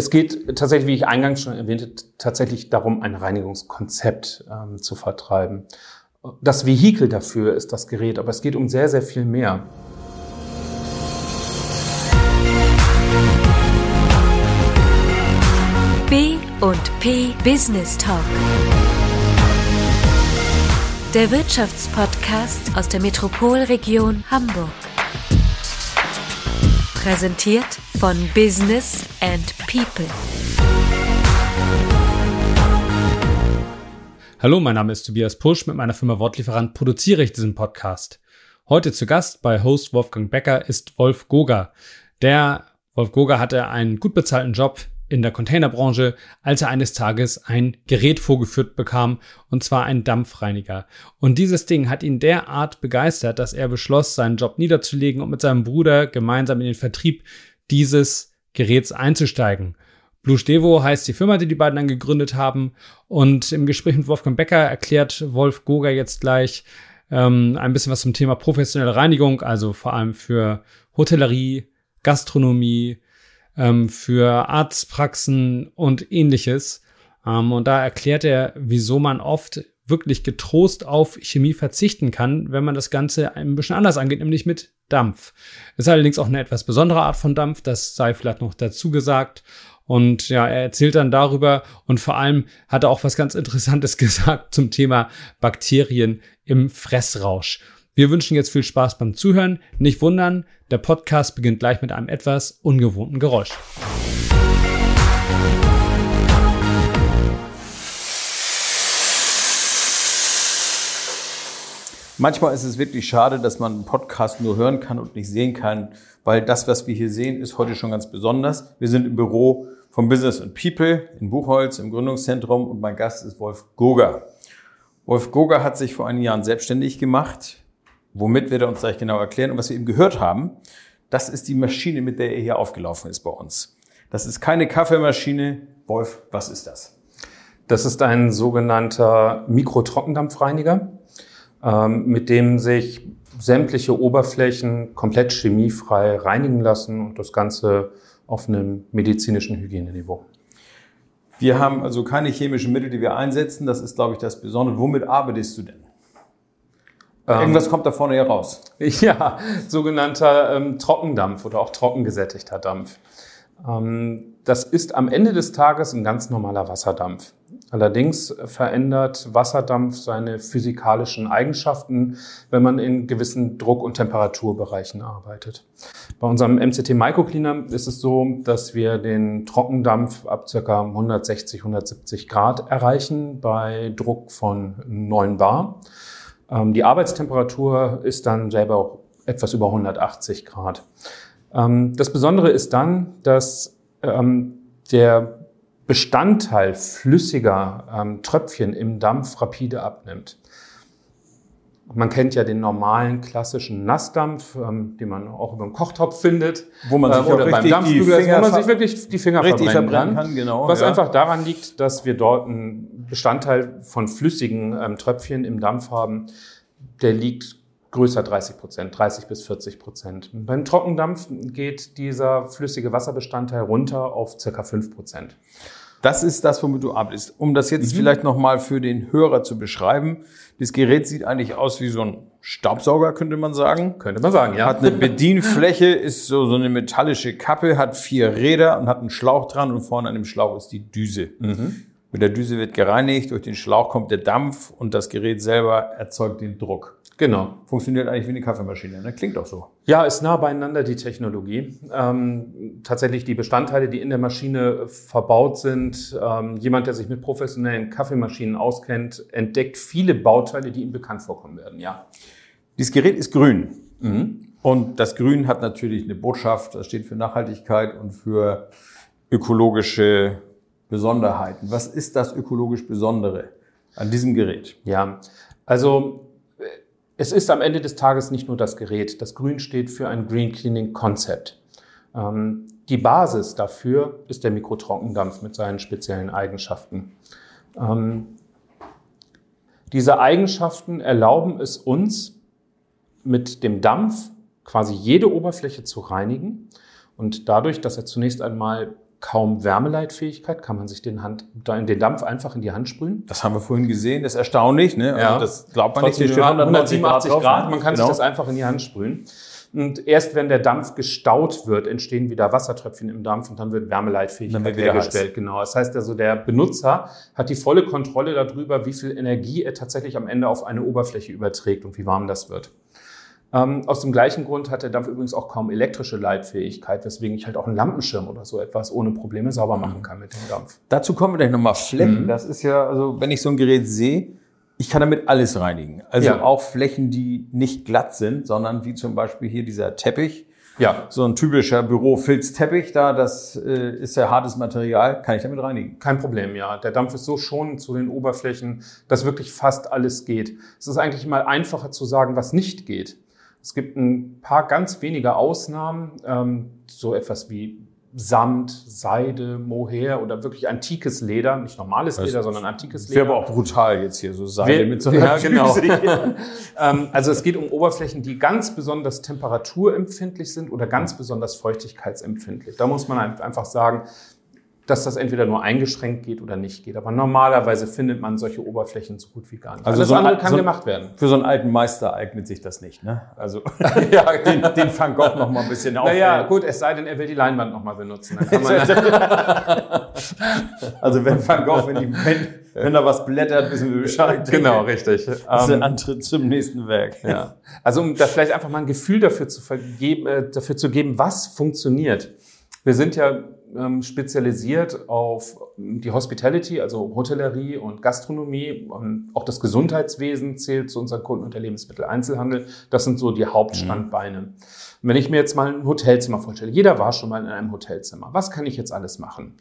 Es geht tatsächlich, wie ich eingangs schon erwähnte, tatsächlich darum, ein Reinigungskonzept ähm, zu vertreiben. Das Vehikel dafür ist das Gerät, aber es geht um sehr, sehr viel mehr. B und P Business Talk. Der Wirtschaftspodcast aus der Metropolregion Hamburg. Präsentiert von Business and People. Hallo, mein Name ist Tobias Pusch. Mit meiner Firma Wortlieferant produziere ich diesen Podcast. Heute zu Gast bei Host Wolfgang Becker ist Wolf Goga. Der Wolf Goga hatte einen gut bezahlten Job in der Containerbranche, als er eines Tages ein Gerät vorgeführt bekam, und zwar ein Dampfreiniger. Und dieses Ding hat ihn derart begeistert, dass er beschloss, seinen Job niederzulegen und mit seinem Bruder gemeinsam in den Vertrieb dieses Geräts einzusteigen. Blue Stevo heißt die Firma, die die beiden dann gegründet haben. Und im Gespräch mit Wolfgang Becker erklärt Wolf Goga jetzt gleich ähm, ein bisschen was zum Thema professionelle Reinigung, also vor allem für Hotellerie, Gastronomie, ähm, für Arztpraxen und ähnliches. Ähm, und da erklärt er, wieso man oft wirklich getrost auf Chemie verzichten kann, wenn man das Ganze ein bisschen anders angeht, nämlich mit Dampf. Ist allerdings auch eine etwas besondere Art von Dampf, das sei vielleicht noch dazu gesagt. Und ja, er erzählt dann darüber und vor allem hat er auch was ganz Interessantes gesagt zum Thema Bakterien im Fressrausch. Wir wünschen jetzt viel Spaß beim Zuhören. Nicht wundern, der Podcast beginnt gleich mit einem etwas ungewohnten Geräusch. Manchmal ist es wirklich schade, dass man einen Podcast nur hören kann und nicht sehen kann, weil das, was wir hier sehen, ist heute schon ganz besonders. Wir sind im Büro von Business and People in Buchholz im Gründungszentrum und mein Gast ist Wolf Goga. Wolf Goga hat sich vor einigen Jahren selbstständig gemacht Womit wird er uns gleich genau erklären. Und was wir eben gehört haben, das ist die Maschine, mit der er hier aufgelaufen ist bei uns. Das ist keine Kaffeemaschine. Wolf, was ist das? Das ist ein sogenannter Mikrotrockendampfreiniger, ähm, mit dem sich sämtliche Oberflächen komplett chemiefrei reinigen lassen und das Ganze auf einem medizinischen Hygieneniveau. Wir haben also keine chemischen Mittel, die wir einsetzen. Das ist, glaube ich, das Besondere. Womit arbeitest du denn? Irgendwas kommt da vorne hier raus. Ja, sogenannter ähm, Trockendampf oder auch trockengesättigter Dampf. Ähm, das ist am Ende des Tages ein ganz normaler Wasserdampf. Allerdings verändert Wasserdampf seine physikalischen Eigenschaften, wenn man in gewissen Druck- und Temperaturbereichen arbeitet. Bei unserem MCT Microcleaner ist es so, dass wir den Trockendampf ab ca. 160, 170 Grad erreichen bei Druck von 9 Bar. Ähm, die Arbeitstemperatur ist dann selber auch etwas über 180 Grad. Ähm, das Besondere ist dann, dass ähm, der Bestandteil flüssiger Tröpfchen im Dampf rapide abnimmt. Man kennt ja den normalen klassischen Nassdampf, ähm, den man auch über dem Kochtopf findet. Wo man sich äh, oder beim Dampfbügel, wo man sich wirklich die Finger richtig verbrennen, kann. kann genau, was ja. einfach daran liegt, dass wir dort einen Bestandteil von flüssigen ähm, Tröpfchen im Dampf haben, der liegt größer 30 Prozent, 30 bis 40 Prozent. Beim Trockendampf geht dieser flüssige Wasserbestandteil runter auf circa 5 Prozent. Das ist das, womit du arbeitest. Um das jetzt mhm. vielleicht nochmal für den Hörer zu beschreiben. Das Gerät sieht eigentlich aus wie so ein Staubsauger, könnte man sagen. Könnte man sagen, ja. Hat eine Bedienfläche, ist so, so eine metallische Kappe, hat vier Räder und hat einen Schlauch dran und vorne an dem Schlauch ist die Düse. Mhm. Mit der Düse wird gereinigt, durch den Schlauch kommt der Dampf und das Gerät selber erzeugt den Druck. Genau. Funktioniert eigentlich wie eine Kaffeemaschine, ne? Klingt auch so. Ja, ist nah beieinander die Technologie. Ähm, tatsächlich die Bestandteile, die in der Maschine verbaut sind. Ähm, jemand, der sich mit professionellen Kaffeemaschinen auskennt, entdeckt viele Bauteile, die ihm bekannt vorkommen werden, ja. Dieses Gerät ist grün. Mhm. Und das Grün hat natürlich eine Botschaft, das steht für Nachhaltigkeit und für ökologische Besonderheiten. Was ist das ökologisch Besondere an diesem Gerät? Ja, also es ist am Ende des Tages nicht nur das Gerät. Das Grün steht für ein Green Cleaning Concept. Ähm, die Basis dafür ist der Mikrotrockendampf mit seinen speziellen Eigenschaften. Ähm, diese Eigenschaften erlauben es uns, mit dem Dampf quasi jede Oberfläche zu reinigen und dadurch, dass er zunächst einmal kaum Wärmeleitfähigkeit. Kann man sich den, Hand, den Dampf einfach in die Hand sprühen? Das haben wir vorhin gesehen. Das ist erstaunlich. Ne? Ja. Also das glaubt man Trotzdem nicht. steht 187 187 Grad. drauf, ne? Man kann genau. sich das einfach in die Hand sprühen. Und erst wenn der Dampf gestaut wird, entstehen wieder Wassertröpfchen im Dampf und dann wird Wärmeleitfähigkeit Dann wird hergestellt. Genau. Das heißt also, der Benutzer hat die volle Kontrolle darüber, wie viel Energie er tatsächlich am Ende auf eine Oberfläche überträgt und wie warm das wird. Ähm, aus dem gleichen Grund hat der Dampf übrigens auch kaum elektrische Leitfähigkeit, weswegen ich halt auch einen Lampenschirm oder so etwas ohne Probleme sauber machen kann mit dem Dampf. Dazu kommen wir gleich nochmal Flächen. Mhm. Das ist ja, also wenn ich so ein Gerät sehe, ich kann damit alles reinigen. Also Ja. auch Flächen, die nicht glatt sind, sondern wie zum Beispiel hier dieser Teppich. Ja, So ein typischer Bürofilzteppich da, das äh, ist ja hartes Material, kann ich damit reinigen. Kein Problem, ja. Der Dampf ist so schonend zu den Oberflächen, dass wirklich fast alles geht. Es ist eigentlich mal einfacher zu sagen, was nicht geht. Es gibt ein paar ganz wenige Ausnahmen, ähm, so etwas wie Samt, Seide, Mohair oder wirklich antikes Leder, nicht normales Das Leder, sondern antikes Wäre Leder. aber auch brutal jetzt hier, so Seile Wer- mit so einer ja, genau. Ähm, also es geht um Oberflächen, die ganz besonders temperaturempfindlich sind oder ganz besonders feuchtigkeitsempfindlich. Da muss man ein- einfach sagen, dass das entweder nur eingeschränkt geht oder nicht geht. Aber normalerweise findet man solche Oberflächen so gut wie gar nicht. Also Alles so ein andere kann so ein- gemacht werden. Für so einen alten Meister eignet sich das nicht, ne? Also ja, den, den Van Gogh noch mal ein bisschen naja, aufhellen. gut, es sei denn, er will die Leinwand nochmal benutzen. Dann kann man, Also wenn Van Gogh, wenn, die, wenn, wenn da was blättert, wissen wir Bescheid. genau, richtig. Das ist der Ähm, Antritt zum nächsten Werk. Ja. Also um da vielleicht einfach mal ein Gefühl dafür zu, vergeben, äh, dafür zu geben, was funktioniert. Wir sind ja ähm, spezialisiert auf die Hospitality, also Hotellerie und Gastronomie. Und auch das Gesundheitswesen zählt zu unseren Kunden und der Lebensmitteleinzelhandel. Das sind so die Hauptstandbeine. Und wenn ich mir jetzt mal ein Hotelzimmer vorstelle, jeder war schon mal in einem Hotelzimmer. Was kann ich jetzt alles machen?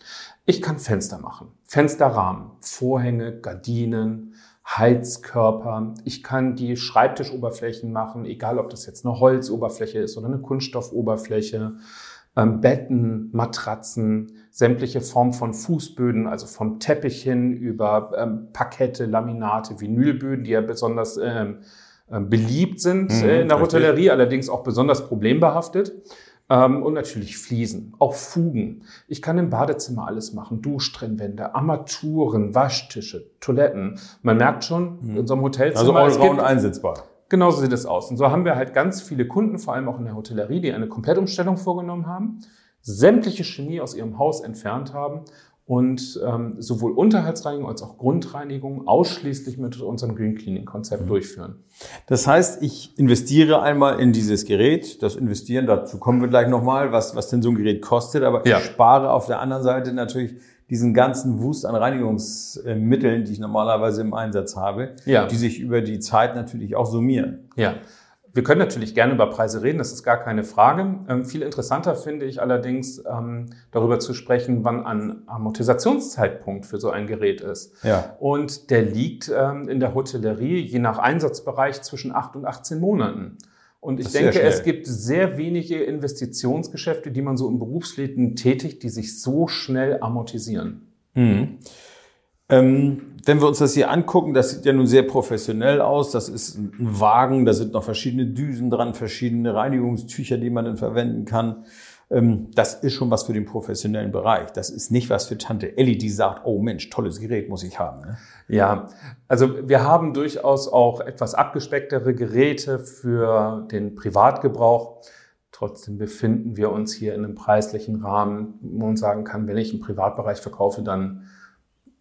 Ich kann Fenster machen, Fensterrahmen, Vorhänge, Gardinen, Heizkörper. Ich kann die Schreibtischoberflächen machen, egal ob das jetzt eine Holzoberfläche ist oder eine Kunststoffoberfläche. Ähm, Betten, Matratzen, sämtliche Formen von Fußböden, also vom Teppich hin über ähm, Parkette, Laminate, Vinylböden, die ja besonders ähm, ähm, beliebt sind Mhm, äh, in der richtig. Hotellerie, allerdings auch besonders problembehaftet. Ähm, und natürlich Fliesen, auch Fugen. Ich kann im Badezimmer alles machen. Duschtrennwände, Armaturen, Waschtische, Toiletten. Man merkt schon, in unserem Also Hotelzimmer, es allround gibt, einsetzbar. Genau so sieht es aus. Und so haben wir halt ganz viele Kunden, vor allem auch in der Hotellerie, die eine Komplettumstellung vorgenommen haben, sämtliche Chemie aus ihrem Haus entfernt haben und ähm, sowohl Unterhaltsreinigung als auch Grundreinigung ausschließlich mit unserem Green Cleaning Konzept durchführen. Das heißt, ich investiere einmal in dieses Gerät. Das Investieren, dazu kommen wir gleich nochmal, was, was denn so ein Gerät kostet. Aber Ja. ich spare auf der anderen Seite natürlich diesen ganzen Wust an Reinigungsmitteln, die ich normalerweise im Einsatz habe, Ja. die sich über die Zeit natürlich auch summieren. Ja. Wir können natürlich gerne über Preise reden, das ist gar keine Frage. Ähm, viel interessanter finde ich allerdings, ähm, darüber zu sprechen, wann ein Amortisationszeitpunkt für so ein Gerät ist. Ja. Und der liegt ähm, in der Hotellerie je nach Einsatzbereich zwischen 8 und 18 Monaten. Und ich denke, es gibt sehr wenige Investitionsgeschäfte, die man so im Berufsleben tätigt, die sich so schnell amortisieren. Ähm, wenn wir uns das hier angucken, das sieht ja nun sehr professionell aus. Das ist ein Wagen, da sind noch verschiedene Düsen dran, verschiedene Reinigungstücher, die man dann verwenden kann. Ähm, das ist schon was für den professionellen Bereich. Das ist nicht was für Tante Elli, die sagt, oh Mensch, tolles Gerät muss ich haben. Ne? Ja, also wir haben durchaus auch etwas abgespecktere Geräte für den Privatgebrauch. Trotzdem befinden wir uns hier in einem preislichen Rahmen, wo man sagen kann, wenn ich im Privatbereich verkaufe, dann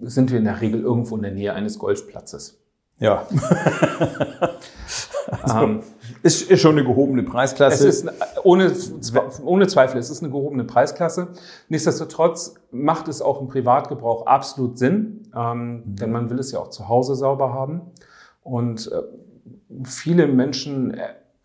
sind wir in der Regel irgendwo in der Nähe eines Golfplatzes. Ja, Ähm, ist, ist schon eine gehobene es Preisklasse. ist ohne, ohne Zweifel, es ist eine gehobene Preisklasse. Nichtsdestotrotz macht es auch im Privatgebrauch absolut Sinn, ähm, denn man will es ja auch zu Hause sauber haben. Und äh, viele Menschen äh,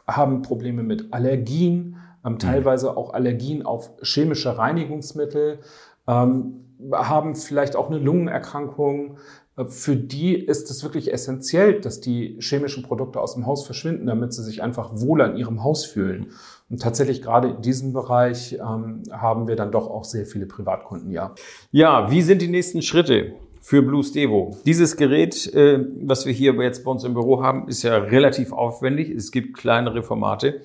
haben Probleme mit Allergien, ähm, teilweise auch Allergien auf chemische Reinigungsmittel, ähm, haben vielleicht auch eine Lungenerkrankung. Äh, Für die ist es wirklich essentiell, dass die chemischen Produkte aus dem Haus verschwinden, damit sie sich einfach wohler in ihrem Haus fühlen. Und tatsächlich gerade in diesem Bereich ähm, haben wir dann doch auch sehr viele Privatkunden, ja. Ja, wie sind die nächsten Schritte für Blue Stevo? Dieses Gerät, äh, was wir hier jetzt bei uns im Büro haben, ist ja relativ aufwendig. Es gibt kleinere Formate.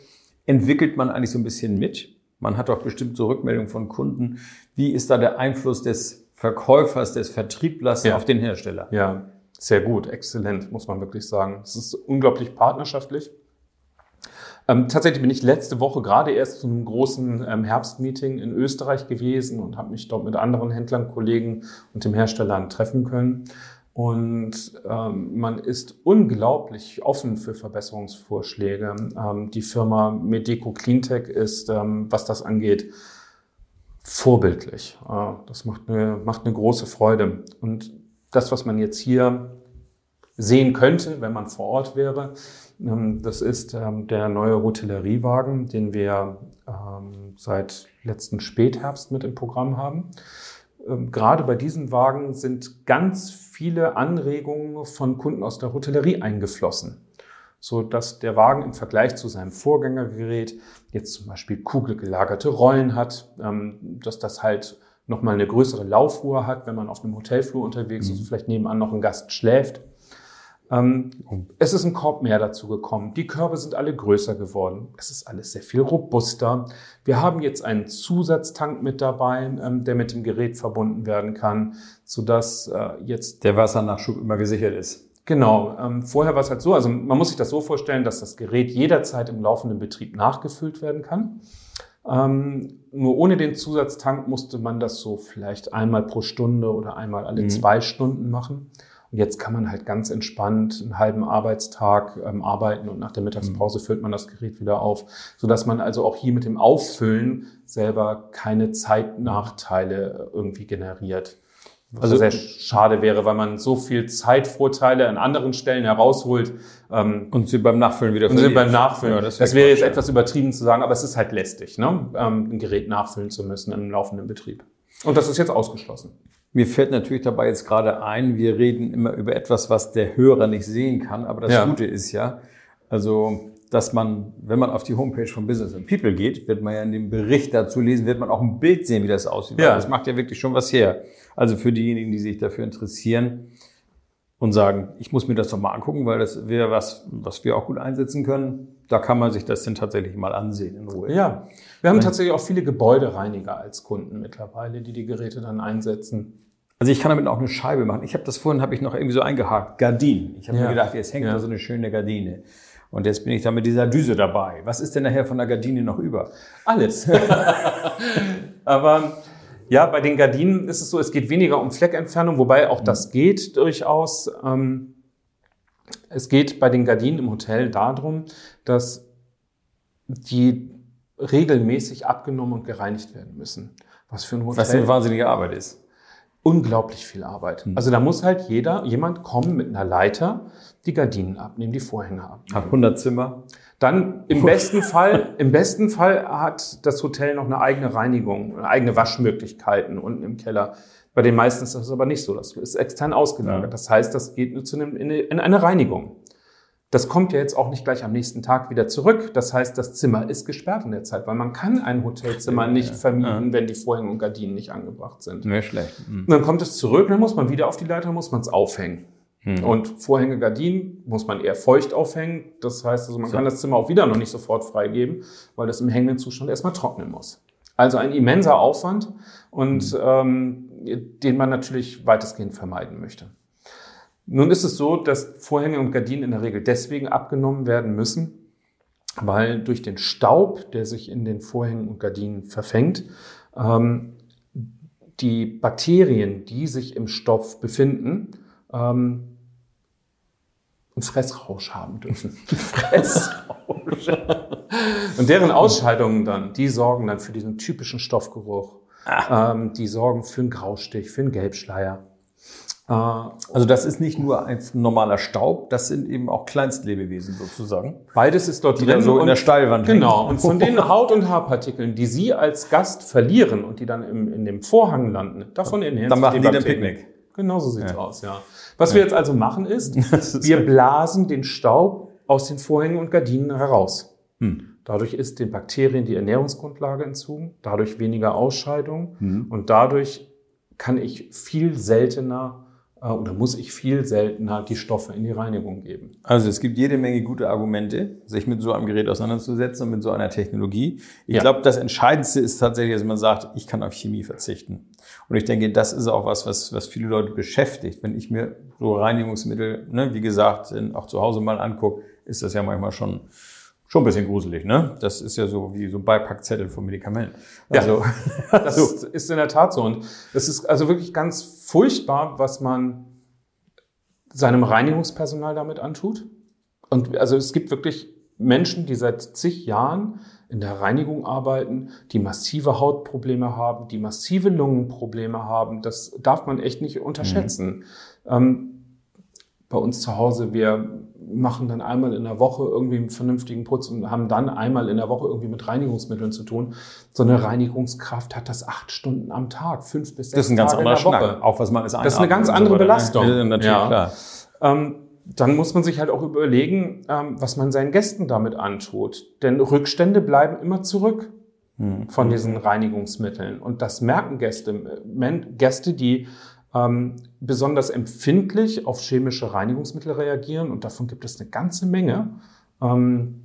Entwickelt man eigentlich so ein bisschen mit? Man hat doch bestimmt so Rückmeldungen von Kunden. Wie ist da der Einfluss des Verkäufers, des Vertrieblers ja. auf den Hersteller? Ja, sehr gut, exzellent, muss man wirklich sagen. Es ist unglaublich partnerschaftlich. Ähm, tatsächlich bin ich letzte Woche gerade erst zu einem großen ähm, Herbstmeeting in Österreich gewesen und habe mich dort mit anderen Händlern, Kollegen und dem Hersteller treffen können. Und ähm, man ist unglaublich offen für Verbesserungsvorschläge. Ähm, die Firma Medeco Cleantech ist, ähm, was das angeht, vorbildlich. Das macht eine, macht eine große Freude. Und das, was man jetzt hier sehen könnte, wenn man vor Ort wäre, ähm, das ist ähm, der neue Hotelleriewagen, den wir ähm, seit letzten Spätherbst mit im Programm haben. Gerade bei diesem Wagen sind ganz viele Anregungen von Kunden aus der Hotellerie eingeflossen, so dass der Wagen im Vergleich zu seinem Vorgängergerät jetzt zum Beispiel kugelgelagerte Rollen hat, ähm, dass das halt nochmal eine größere Laufruhe hat, wenn man auf einem Hotelflur unterwegs ist mhm. und vielleicht nebenan noch ein Gast schläft. Ähm, es ist ein Korb mehr dazu gekommen. Die Körbe sind alle größer geworden. Es ist alles sehr viel robuster. Wir haben jetzt einen Zusatztank mit dabei, ähm, der mit dem Gerät verbunden werden kann, sodass äh, jetzt der Wassernachschub immer gesichert ist. Genau. Ähm, vorher war es halt so, also man muss sich das so vorstellen, dass das Gerät jederzeit im laufenden Betrieb nachgefüllt werden kann. Ähm, nur ohne den Zusatztank musste man das so vielleicht einmal pro Stunde oder einmal alle mhm. zwei Stunden machen. Und jetzt kann man halt ganz entspannt einen halben Arbeitstag ähm, arbeiten und nach der Mittagspause mhm. füllt man das Gerät wieder auf, sodass man also auch hier mit dem Auffüllen selber keine Zeitnachteile irgendwie generiert. Was also sehr schade wäre, weil man so viel Zeitvorteile an anderen Stellen herausholt. Ähm, und sie beim Nachfüllen wieder Und sie beim Nachfüllen. Ja, das, das wäre jetzt etwas übertrieben zu sagen, aber es ist halt lästig, ne? ähm, ein Gerät nachfüllen zu müssen im laufenden Betrieb. Und das ist jetzt ausgeschlossen. Mir fällt natürlich dabei jetzt gerade ein, wir reden immer über etwas, was der Hörer nicht sehen kann, aber das ja. Gute ist ja, also dass man, wenn man auf die Homepage von Business and People geht, wird man ja in dem Bericht dazu lesen, wird man auch ein Bild sehen, wie das aussieht. Ja. Das macht ja wirklich schon was her. Also für diejenigen, die sich dafür interessieren und sagen, ich muss mir das doch mal angucken, weil das wäre was, was wir auch gut einsetzen können. Da kann man sich das denn tatsächlich mal ansehen in Ruhe. Ja, wir haben tatsächlich auch viele Gebäudereiniger als Kunden mittlerweile, die die Geräte dann einsetzen. Also ich kann damit auch eine Scheibe machen. Ich habe das vorhin, habe ich noch irgendwie so eingehakt, Gardinen. Ich habe ja. mir gedacht, jetzt hängt ja. da so eine schöne Gardine. Und jetzt bin ich da mit dieser Düse dabei. Was ist denn nachher von der Gardine noch über? Alles. Aber ja, bei den Gardinen ist es so, es geht weniger um Fleckentfernung, wobei auch das mhm. geht durchaus. Ähm, es geht bei den Gardinen im Hotel darum, dass die regelmäßig abgenommen und gereinigt werden müssen. Was für ein Hotel. Was eine wahnsinnige Arbeit ist. Unglaublich viel Arbeit. Mhm. Also da muss halt jeder, jemand kommen mit einer Leiter, die Gardinen abnehmen, die Vorhänge abnehmen. Hat 100 Zimmer. Dann im besten Fall, im besten Fall hat das Hotel noch eine eigene Reinigung, eigene Waschmöglichkeiten unten im Keller. Bei den meisten ist das aber nicht so. Das ist extern ausgelagert. Ja. Das heißt, das geht nur zu einem, in eine Reinigung. Das kommt ja jetzt auch nicht gleich am nächsten Tag wieder zurück. Das heißt, das Zimmer ist gesperrt in der Zeit, weil man kann ein Hotelzimmer nicht vermieten, ja. wenn die Vorhänge und Gardinen nicht angebracht sind. Wäre schlecht. Mhm. dann kommt es zurück, dann muss man wieder auf die Leiter, muss man es aufhängen. Mhm. Und Vorhänge, Gardinen muss man eher feucht aufhängen. Das heißt, also man so. kann das Zimmer auch wieder noch nicht sofort freigeben, weil das im hängenden Zustand erstmal trocknen muss. Also ein immenser Aufwand und mhm. ähm, den man natürlich weitestgehend vermeiden möchte. Nun ist es so, dass Vorhänge und Gardinen in der Regel deswegen abgenommen werden müssen, weil durch den Staub, der sich in den Vorhängen und Gardinen verfängt, ähm, die Bakterien, die sich im Stoff befinden, ähm, einen Fressrausch haben dürfen. Fressrausch. und deren Ausscheidungen dann, die sorgen dann für diesen typischen Stoffgeruch. Ah. Ähm, die sorgen für einen Graustich, für einen Gelbschleier. Äh, also das ist nicht nur ein normaler Staub, das sind eben auch Kleinstlebewesen sozusagen. Beides ist dort. Dann so in der Steilwand Genau. Hängen. Und von den Haut- und Haarpartikeln, die Sie als Gast verlieren und die dann im, in dem Vorhang landen, davon ernähren Dann machen die den Picknick. Genau so sieht's ja. aus, ja. Was ja. wir jetzt also machen ist, wir blasen den Staub aus den Vorhängen und Gardinen heraus. Hm. Dadurch ist den Bakterien die Ernährungsgrundlage entzogen, dadurch weniger Ausscheidung hm. und dadurch kann ich viel seltener oder muss ich viel seltener die Stoffe in die Reinigung geben. Also es gibt jede Menge gute Argumente, sich mit so einem Gerät auseinanderzusetzen und mit so einer Technologie. Ich ja. glaube, das Entscheidendste ist tatsächlich, dass man sagt, ich kann auf Chemie verzichten. Und ich denke, das ist auch was, was, was viele Leute beschäftigt. Wenn ich mir so Reinigungsmittel, ne, wie gesagt, auch zu Hause mal angucke, ist das ja manchmal schon schon ein bisschen gruselig, ne? Das ist ja so wie so ein Beipackzettel von Medikamenten. Also, ja, das so. ist in der Tat so. Und es ist also wirklich ganz furchtbar, was man seinem Reinigungspersonal damit antut. Und also es gibt wirklich Menschen, die seit zig Jahren in der Reinigung arbeiten, die massive Hautprobleme haben, die massive Lungenprobleme haben. Das darf man echt nicht unterschätzen. Mhm. Ähm, bei uns zu Hause, wir machen dann einmal in der Woche irgendwie einen vernünftigen Putz und haben dann einmal in der Woche irgendwie mit Reinigungsmitteln zu tun. So eine Reinigungskraft hat das acht Stunden am Tag, fünf bis sechs Das ist ein ganz anderer Schnack, auch was man ist Das ist eine ganz andere so ne? Belastung. Ja, natürlich, ja. klar. Ähm, dann muss man sich halt auch überlegen, ähm, was man seinen Gästen damit antut. Denn Rückstände bleiben immer zurück hm. von diesen Reinigungsmitteln. Und das merken Gäste. Gäste, die ähm, besonders empfindlich auf chemische Reinigungsmittel reagieren und davon gibt es eine ganze Menge. Ähm,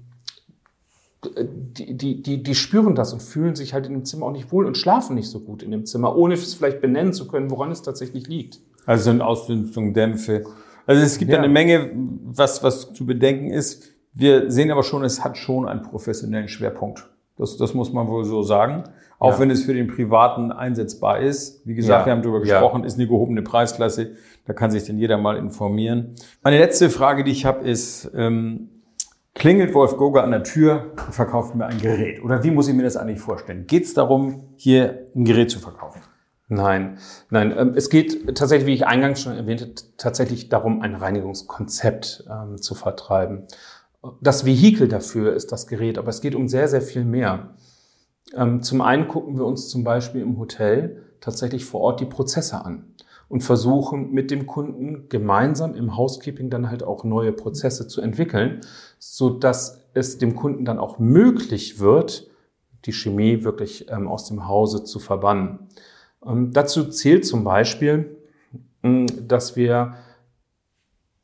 die, die, die, die spüren das und fühlen sich halt in dem Zimmer auch nicht wohl und schlafen nicht so gut in dem Zimmer, ohne es vielleicht benennen zu können, woran es tatsächlich liegt. Also sind Ausdünstung, Dämpfe. Also es gibt ja. eine Menge, was, was zu bedenken ist. Wir sehen aber schon, es hat schon einen professionellen Schwerpunkt. Das, das muss man wohl so sagen. Auch ja. wenn es für den Privaten einsetzbar ist. Wie gesagt, ja. wir haben darüber gesprochen, ja. ist eine gehobene Preisklasse. Da kann sich denn jeder mal informieren. Meine letzte Frage, die ich habe, ist, ähm, klingelt Wolf Goga an der Tür und verkauft mir ein Gerät? Oder wie muss ich mir das eigentlich vorstellen? Geht es darum, hier ein Gerät zu verkaufen? Nein, nein. Ähm, es geht tatsächlich, wie ich eingangs schon erwähnte, tatsächlich darum, ein Reinigungskonzept ähm, zu vertreiben. Das Vehikel dafür ist das Gerät, aber es geht um sehr, sehr viel mehr. Ähm, zum einen gucken wir uns zum Beispiel im Hotel tatsächlich vor Ort die Prozesse an und versuchen mit dem Kunden gemeinsam im Housekeeping dann halt auch neue Prozesse zu entwickeln, so dass es dem Kunden dann auch möglich wird, die Chemie wirklich ähm, aus dem Hause zu verbannen. Ähm, dazu zählt zum Beispiel, dass wir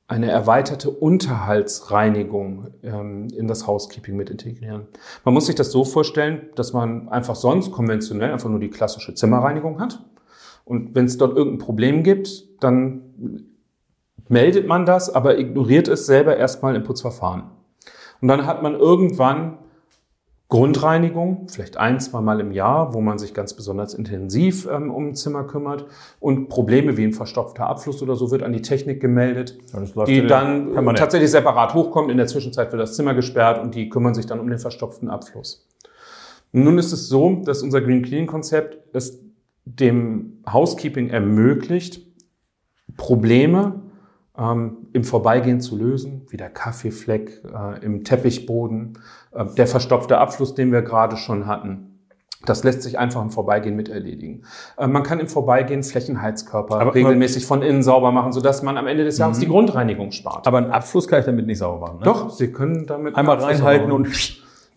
eine erweiterte Unterhaltsreinigung ähm, in das Housekeeping mit integrieren. Man muss sich das so vorstellen, dass man einfach sonst konventionell einfach nur die klassische Zimmerreinigung hat. Und wenn es dort irgendein Problem gibt, dann meldet man das, aber ignoriert es selber erstmal im Putzverfahren. Und dann hat man irgendwann Grundreinigung, vielleicht ein, zwei Mal im Jahr, wo man sich ganz besonders intensiv ähm, um ein Zimmer kümmert. Und Probleme wie ein verstopfter Abfluss oder so wird an die Technik gemeldet, die dann permanent. tatsächlich separat hochkommt. In der Zwischenzeit wird das Zimmer gesperrt und die kümmern sich dann um den verstopften Abfluss. Nun ist es so, dass unser Green Clean Konzept es dem Housekeeping ermöglicht, Probleme ähm, im Vorbeigehen zu lösen, wie der Kaffeefleck äh, im Teppichboden, der verstopfte Abfluss, den wir gerade schon hatten. Das lässt sich einfach im Vorbeigehen mit erledigen. Äh, man kann im Vorbeigehen Flächenheizkörper aber, regelmäßig von innen sauber machen, sodass man am Ende des Jahres mhm. die Grundreinigung spart. Aber einen Abfluss kann ich damit nicht sauber machen. Ne? Doch, Sie können damit einmal reinhalten und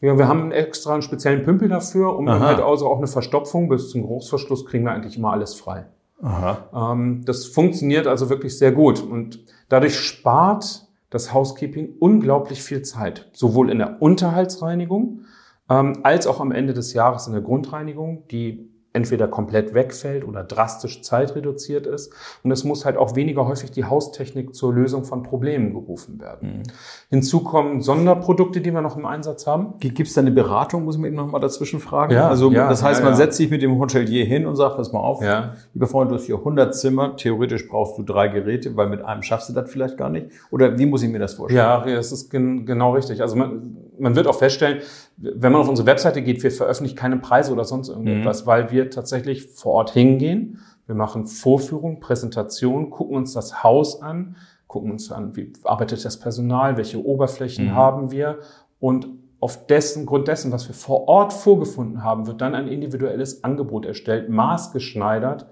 ja, wir haben extra einen speziellen Pümpel dafür, um dann halt also auch eine Verstopfung bis zum Großverschluss kriegen wir eigentlich immer alles frei. Aha. Ähm, das funktioniert also wirklich sehr gut und dadurch spart das Housekeeping unglaublich viel Zeit, sowohl in der Unterhaltsreinigung ähm, als auch am Ende des Jahres in der Grundreinigung, die entweder komplett wegfällt oder drastisch zeitreduziert ist. Und es muss halt auch weniger häufig die Haustechnik zur Lösung von Problemen gerufen werden. Mhm. Hinzu kommen Sonderprodukte, die wir noch im Einsatz haben. Gibt es da eine Beratung, muss ich mir eben noch mal dazwischen fragen? Ja, also ja, das heißt, ja, man ja. setzt sich mit dem Hotelier hin und sagt, pass mal auf, ja. lieber Freund, du hast hier 100 Zimmer, theoretisch brauchst du drei Geräte, weil mit einem schaffst du das vielleicht gar nicht. Oder wie muss ich mir das vorstellen? Ja, das ist gen genau richtig. Also man, man wird auch feststellen, wenn man auf unsere Webseite geht, wir veröffentlichen keine Preise oder sonst irgendwas, mhm. weil wir tatsächlich vor Ort hingehen. Wir machen Vorführung, Präsentation, gucken uns das Haus an, gucken uns an, wie arbeitet das Personal, welche Oberflächen mhm. haben wir und auf dessen, Grund dessen, was wir vor Ort vorgefunden haben, wird dann ein individuelles Angebot erstellt, maßgeschneidert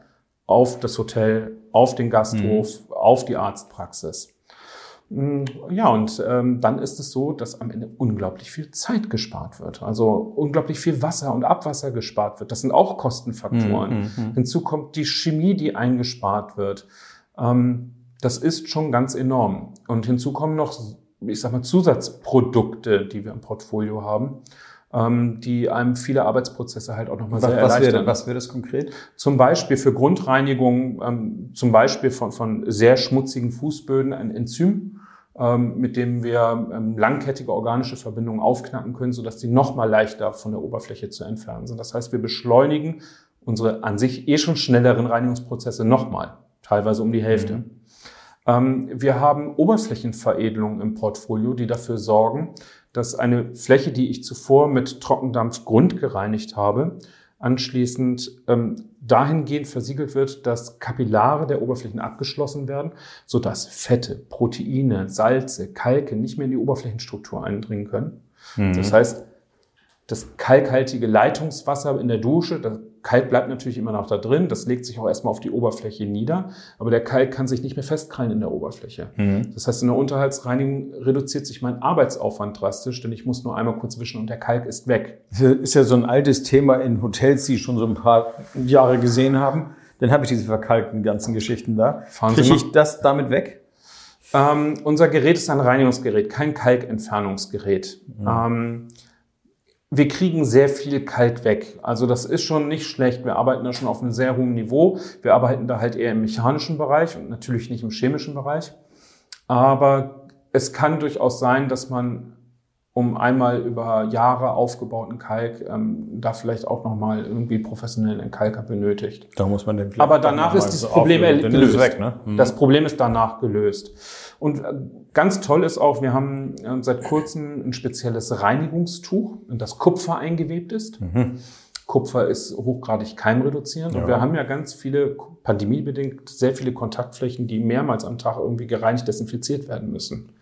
auf das Hotel, auf den Gasthof, mhm. auf die Arztpraxis. Mm, ja, und ähm, dann ist es so, dass am Ende unglaublich viel Zeit gespart wird. Also unglaublich viel Wasser und Abwasser gespart wird. Das sind auch Kostenfaktoren. Mm. Hinzu kommt die Chemie, die eingespart wird. Ähm, das ist schon ganz enorm. Und hinzu kommen noch, ich sag mal, Zusatzprodukte, die wir im Portfolio haben ähm, die einem viele Arbeitsprozesse halt auch nochmal sehr was erleichtern. Wäre, was wäre das konkret? Zum Beispiel für Grundreinigung, ähm, zum Beispiel von, von sehr schmutzigen Fußböden ein Enzym, mit dem wir ähm, langkettige organische Verbindungen aufknacken können, sodass die nochmal leichter von der Oberfläche zu entfernen sind. Das heißt, wir beschleunigen unsere an sich eh schon schnelleren Reinigungsprozesse nochmal, teilweise um die Hälfte. Mhm. Ähm, wir haben Oberflächenveredelungen im Portfolio, die dafür sorgen, dass eine Fläche, die ich zuvor mit Trockendampf grundgereinigt habe, anschließend ähm, dahingehend versiegelt wird, dass Kapillare der Oberflächen abgeschlossen werden, sodass Fette, Proteine, Salze, Kalke nicht mehr in die Oberflächenstruktur eindringen können. Mhm. Das heißt, das kalkhaltige Leitungswasser in der Dusche, das Kalk bleibt natürlich immer noch da drin, das legt sich auch erstmal auf die Oberfläche nieder, aber der Kalk kann sich nicht mehr festkrallen in der Oberfläche. Mhm. Das heißt, in der Unterhaltsreinigung reduziert sich mein Arbeitsaufwand drastisch, denn ich muss nur einmal kurz wischen und der Kalk ist weg. Das ist ja so ein altes Thema in Hotels, die schon so ein paar Jahre gesehen haben. Dann habe ich diese verkalkten ganzen Geschichten da. Kriege ich das damit weg? Ähm, unser Gerät ist ein Reinigungsgerät, kein Kalkentfernungsgerät. Mhm. Ähm, wir kriegen sehr viel kalt weg. Also das ist schon nicht schlecht. Wir arbeiten da schon auf einem sehr hohen Niveau. Wir arbeiten da halt eher im mechanischen Bereich und natürlich nicht im chemischen Bereich. Aber es kann durchaus sein, dass man um einmal über Jahre aufgebauten Kalk ähm, da vielleicht auch nochmal irgendwie professionellen Entkalker benötigt. Da muss man den Aber danach ist das Problem gelöst. Weg, ne? mhm. Das Problem ist danach gelöst. Und äh, ganz toll ist auch, wir haben äh, seit kurzem ein spezielles Reinigungstuch, in das Kupfer eingewebt ist. Mhm. Kupfer ist hochgradig keimreduzierend. Ja. Und wir haben ja ganz viele, pandemiebedingt, sehr viele Kontaktflächen, die mehrmals am Tag irgendwie gereinigt, desinfiziert werden müssen.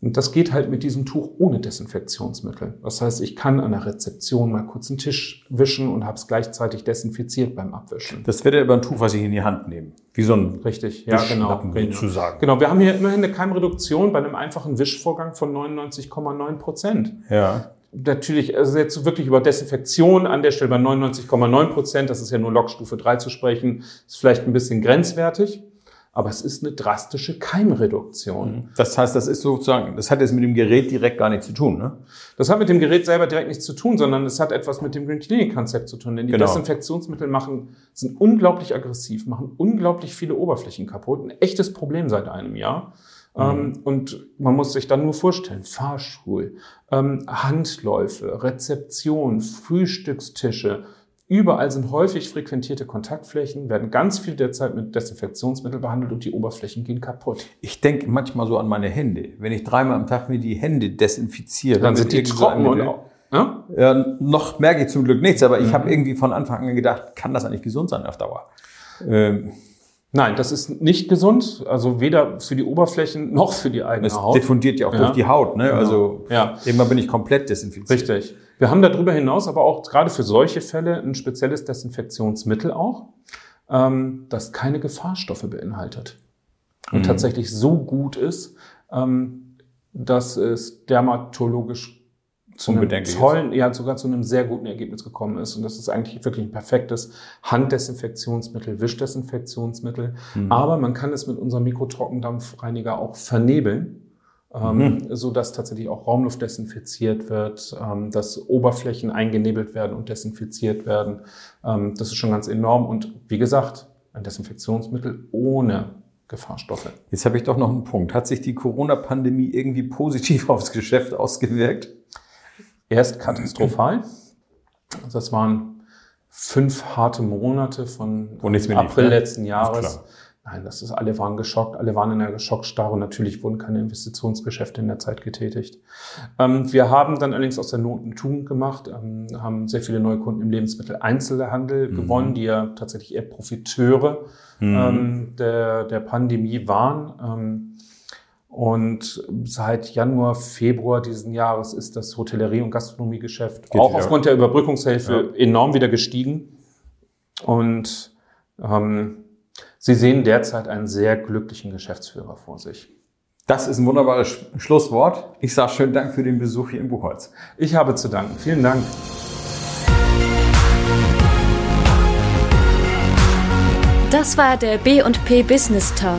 Und das geht halt mit diesem Tuch ohne Desinfektionsmittel. Das heißt, ich kann an der Rezeption mal kurz einen Tisch wischen und habe es gleichzeitig desinfiziert beim Abwischen. Das wäre aber ein Tuch, was ich in die Hand nehme. Wie so ein Richtig, ja, genau. Sozusagen. Genau, wir haben hier immerhin eine Keimreduktion bei einem einfachen Wischvorgang von 99,9 Prozent. Ja. Natürlich, also jetzt wirklich über Desinfektion an der Stelle bei 99,9 Prozent, das ist ja nur Lockstufe 3 zu sprechen, ist vielleicht ein bisschen grenzwertig aber es ist eine drastische Keimreduktion. Mhm. Das heißt, das ist sozusagen, das hat jetzt mit dem Gerät direkt gar nichts zu tun, ne? Das hat mit dem Gerät selber direkt nichts zu tun, sondern es hat etwas mit dem Green Clinic Konzept zu tun, denn die genau. Desinfektionsmittel machen, sind unglaublich aggressiv, machen unglaublich viele Oberflächen kaputt. Ein echtes Problem seit einem Jahr. Mhm. Ähm, und man muss sich dann nur vorstellen, Fahrstuhl, ähm, Handläufe, Rezeption, Frühstückstische, Überall sind häufig frequentierte Kontaktflächen, werden ganz viel derzeit mit Desinfektionsmittel behandelt und die Oberflächen gehen kaputt. Ich denke manchmal so an meine Hände. Wenn ich dreimal am Tag mir die Hände desinfiziere, dann sind die trocken und auch, ja? ja? noch merke ich zum Glück nichts, aber ich mhm. habe irgendwie von Anfang an gedacht, kann das eigentlich gesund sein auf Dauer? Ähm, Nein, das ist nicht gesund, also weder für die Oberflächen noch für die eigene das Haut. Das diffundiert ja auch ja. durch die Haut, ne? Genau. Also ja. irgendwann bin ich komplett desinfiziert. Richtig. Wir haben darüber hinaus aber auch gerade für solche Fälle ein spezielles Desinfektionsmittel auch, ähm, das keine Gefahrstoffe beinhaltet und mhm. tatsächlich so gut ist, ähm, dass es dermatologisch zu einem tollen, ja sogar zu einem sehr guten Ergebnis gekommen ist. Und das ist eigentlich wirklich ein perfektes Handdesinfektionsmittel, Wischdesinfektionsmittel. Mhm. Aber man kann es mit unserem Mikrotrockendampfreiniger auch vernebeln ähm, mhm. so dass tatsächlich auch Raumluft desinfiziert wird, ähm, dass Oberflächen eingenebelt werden und desinfiziert werden. Ähm, das ist schon ganz enorm und wie gesagt, ein Desinfektionsmittel ohne Gefahrstoffe. Jetzt habe ich doch noch einen Punkt. Hat sich die Corona-Pandemie irgendwie positiv aufs Geschäft ausgewirkt? Erst katastrophal. Also das waren fünf harte Monate von April nicht, ne? letzten Jahres. Nein, das ist, alle waren geschockt, alle waren in einer Schockstarre. Natürlich wurden keine Investitionsgeschäfte in der Zeit getätigt. Ähm, wir haben dann allerdings aus der Not eine Tugend gemacht, ähm, haben sehr viele neue Kunden im Lebensmitteleinzelhandel mhm. gewonnen, die ja tatsächlich eher Profiteure mhm. ähm, der, der Pandemie waren. Und seit Januar, Februar diesen Jahres ist das Hotellerie- und Gastronomiegeschäft Geht auch wieder. aufgrund der Überbrückungshilfe ja. enorm wieder gestiegen. Und ähm, Sie sehen derzeit einen sehr glücklichen Geschäftsführer vor sich. Das ist ein wunderbares Schlusswort. Ich sage schönen Dank für den Besuch hier in Buchholz. Ich habe zu danken. Vielen Dank. Das war der B&P Business Talk.